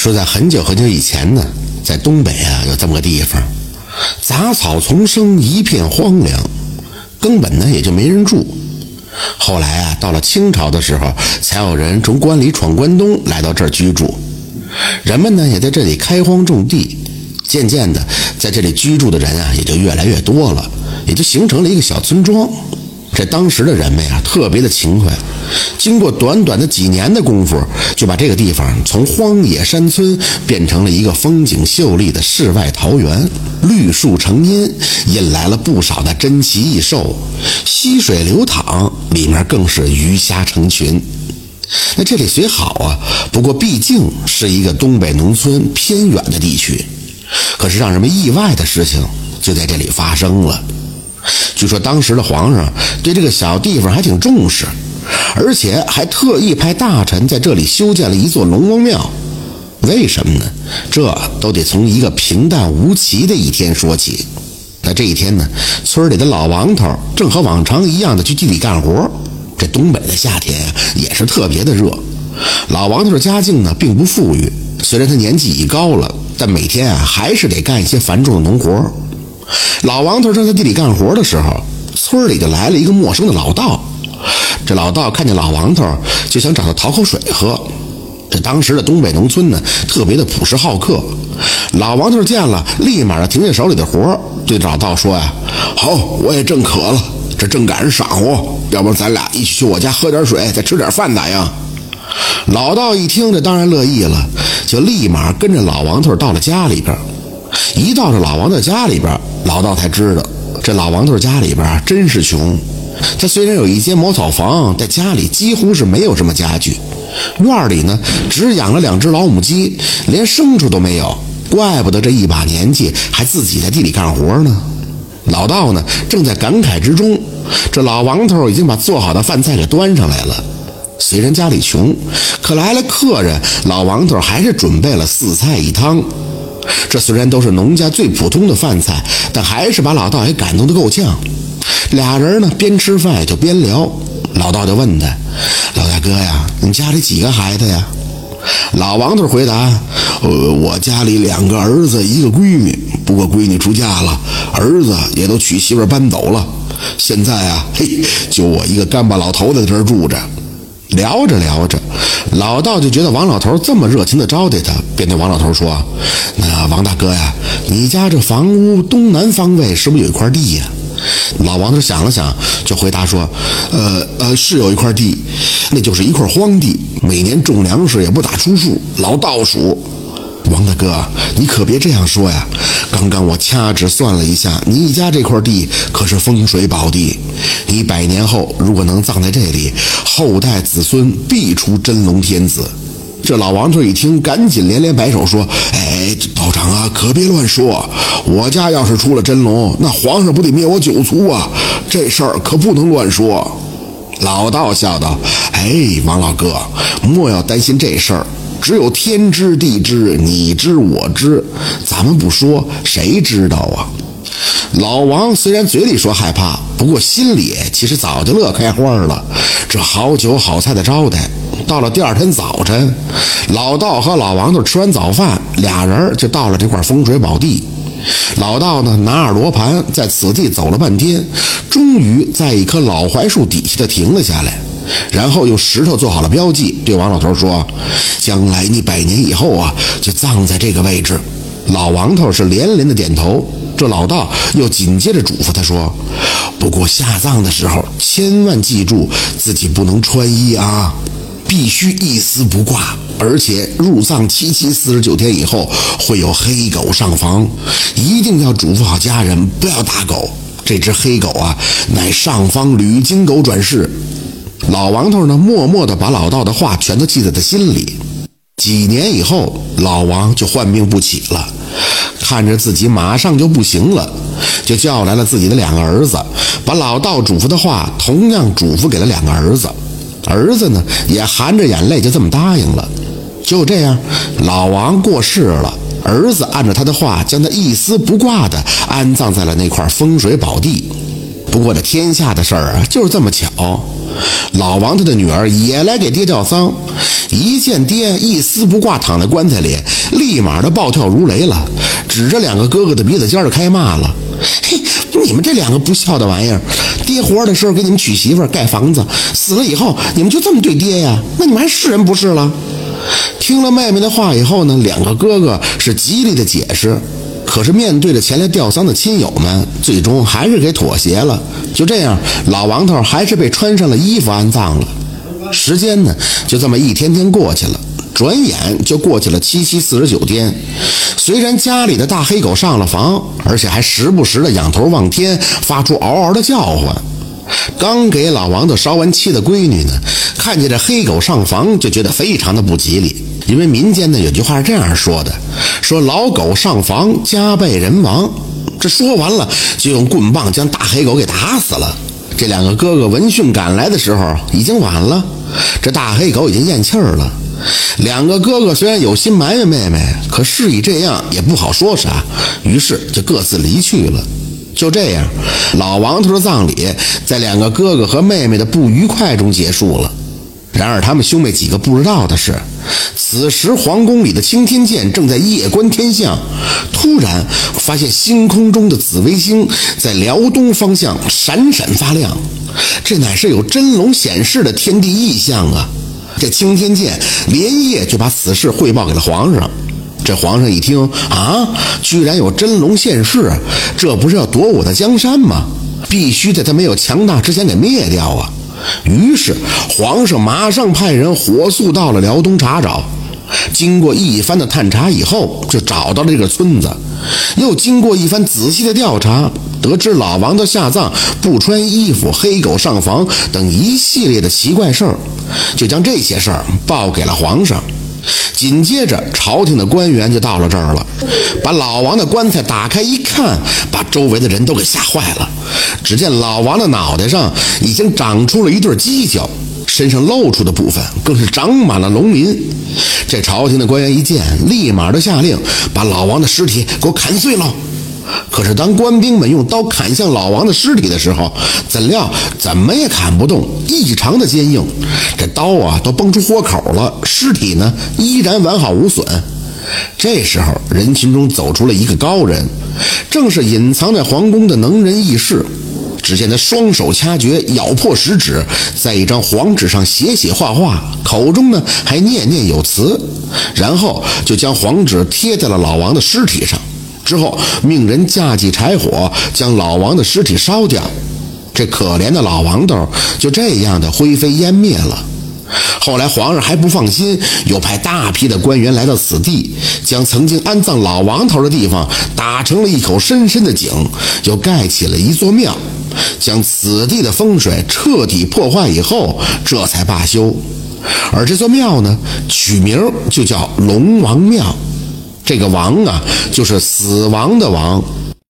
说在很久很久以前呢，在东北啊有这么个地方，杂草丛生，一片荒凉，根本呢也就没人住。后来啊，到了清朝的时候，才有人从关里闯关东来到这儿居住，人们呢也在这里开荒种地，渐渐的，在这里居住的人啊也就越来越多了，也就形成了一个小村庄。这当时的人们呀，特别的勤快，经过短短的几年的功夫，就把这个地方从荒野山村变成了一个风景秀丽的世外桃源，绿树成荫，引来了不少的珍奇异兽，溪水流淌，里面更是鱼虾成群。那这里虽好啊，不过毕竟是一个东北农村偏远的地区，可是让人们意外的事情就在这里发生了。据说当时的皇上对这个小地方还挺重视，而且还特意派大臣在这里修建了一座龙王庙。为什么呢？这都得从一个平淡无奇的一天说起。那这一天呢，村里的老王头正和往常一样的去地里干活。这东北的夏天也是特别的热。老王头的家境呢并不富裕，虽然他年纪已高了，但每天啊还是得干一些繁重的农活。老王头正在地里干活的时候，村里就来了一个陌生的老道。这老道看见老王头，就想找他讨口水喝。这当时的东北农村呢，特别的朴实好客。老王头见了，立马停下手里的活，对老道说：“呀，好，我也正渴了，这正赶上晌午，要不咱俩一起去我家喝点水，再吃点饭咋样？”老道一听，这当然乐意了，就立马跟着老王头到了家里边。一到这老王头家里边，老道才知道，这老王头家里边真是穷。他虽然有一间茅草房，但家里几乎是没有什么家具。院里呢，只养了两只老母鸡，连牲畜都没有。怪不得这一把年纪还自己在地里干活呢。老道呢，正在感慨之中，这老王头已经把做好的饭菜给端上来了。虽然家里穷，可来了客人，老王头还是准备了四菜一汤。这虽然都是农家最普通的饭菜，但还是把老道也感动的够呛。俩人呢边吃饭就边聊，老道就问他：“老大哥呀，你家里几个孩子呀？”老王头回答：“呃，我家里两个儿子，一个闺女。不过闺女出嫁了，儿子也都娶媳妇搬走了。现在啊，嘿，就我一个干巴老头在这儿住着。”聊着聊着，老道就觉得王老头这么热情的招待他，便对王老头说：“那王大哥呀，你家这房屋东南方位是不是有一块地呀？”老王头想了想，就回答说：“呃呃，是有一块地，那就是一块荒地，每年种粮食也不打出数，老倒数。”王大哥，你可别这样说呀！刚刚我掐指算了一下，你家这块地可是风水宝地，你百年后如果能葬在这里，后代子孙必出真龙天子。这老王头一听，赶紧连连摆手说：“哎，道长啊，可别乱说！我家要是出了真龙，那皇上不得灭我九族啊？这事儿可不能乱说。”老道笑道：“哎，王老哥，莫要担心这事儿。”只有天知地知，你知我知，咱们不说，谁知道啊？老王虽然嘴里说害怕，不过心里其实早就乐开花了。这好酒好菜的招待，到了第二天早晨，老道和老王头吃完早饭，俩人就到了这块风水宝地。老道呢，拿着罗盘在此地走了半天，终于在一棵老槐树底下的停了下来。然后用石头做好了标记，对王老头说：“将来你百年以后啊，就葬在这个位置。”老王头是连连的点头。这老道又紧接着嘱咐他说：“不过下葬的时候，千万记住自己不能穿衣啊，必须一丝不挂。而且入葬七七四十九天以后会有黑狗上房，一定要嘱咐好家人不要打狗。这只黑狗啊，乃上方吕金狗转世。”老王头呢，默默地把老道的话全都记在他心里。几年以后，老王就患病不起了，看着自己马上就不行了，就叫来了自己的两个儿子，把老道嘱咐的话同样嘱咐给了两个儿子。儿子呢，也含着眼泪就这么答应了。就这样，老王过世了，儿子按照他的话，将他一丝不挂地安葬在了那块风水宝地。不过这天下的事儿啊，就是这么巧。老王他的女儿也来给爹吊丧，一见爹一丝不挂躺在棺材里，立马的暴跳如雷了，指着两个哥哥的鼻子尖就开骂了：“嘿，你们这两个不孝的玩意儿！爹活的时候给你们娶媳妇盖房子，死了以后你们就这么对爹呀？那你们还是人不是了？”听了妹妹的话以后呢，两个哥哥是极力的解释。可是面对着前来吊丧的亲友们，最终还是给妥协了。就这样，老王头还是被穿上了衣服安葬了。时间呢，就这么一天天过去了，转眼就过去了七七四十九天。虽然家里的大黑狗上了房，而且还时不时的仰头望天，发出嗷嗷的叫唤。刚给老王头烧完漆的闺女呢，看见这黑狗上房，就觉得非常的不吉利。因为民间呢有句话是这样说的：说老狗上房，家败人亡。这说完了，就用棍棒将大黑狗给打死了。这两个哥哥闻讯赶来的时候，已经晚了。这大黑狗已经咽气儿了。两个哥哥虽然有心埋怨妹妹，可事已这样，也不好说啥，于是就各自离去了。就这样，老王头的葬礼在两个哥哥和妹妹的不愉快中结束了。然而，他们兄妹几个不知道的是，此时皇宫里的青天剑正在夜观天象，突然发现星空中的紫微星在辽东方向闪闪发亮，这乃是有真龙显示的天地异象啊！这青天剑连夜就把此事汇报给了皇上。这皇上一听啊，居然有真龙现世，这不是要夺我的江山吗？必须在他没有强大之前给灭掉啊！于是，皇上马上派人火速到了辽东查找。经过一番的探查以后，就找到了这个村子。又经过一番仔细的调查，得知老王的下葬不穿衣服、黑狗上房等一系列的奇怪事儿，就将这些事儿报给了皇上。紧接着，朝廷的官员就到了这儿了，把老王的棺材打开一看，把周围的人都给吓坏了。只见老王的脑袋上已经长出了一对犄角，身上露出的部分更是长满了龙鳞。这朝廷的官员一见，立马的下令把老王的尸体给我砍碎喽。可是，当官兵们用刀砍向老王的尸体的时候，怎料怎么也砍不动，异常的坚硬，这刀啊都崩出豁口了，尸体呢依然完好无损。这时候，人群中走出了一个高人，正是隐藏在皇宫的能人异士。只见他双手掐诀，咬破食指，在一张黄纸上写写画画，口中呢还念念有词，然后就将黄纸贴在了老王的尸体上。之后，命人架起柴火，将老王的尸体烧掉。这可怜的老王头就这样的灰飞烟灭了。后来，皇上还不放心，又派大批的官员来到此地，将曾经安葬老王头的地方打成了一口深深的井，又盖起了一座庙，将此地的风水彻底破坏以后，这才罢休。而这座庙呢，取名就叫龙王庙。这个“王”啊，就是死亡的“亡”。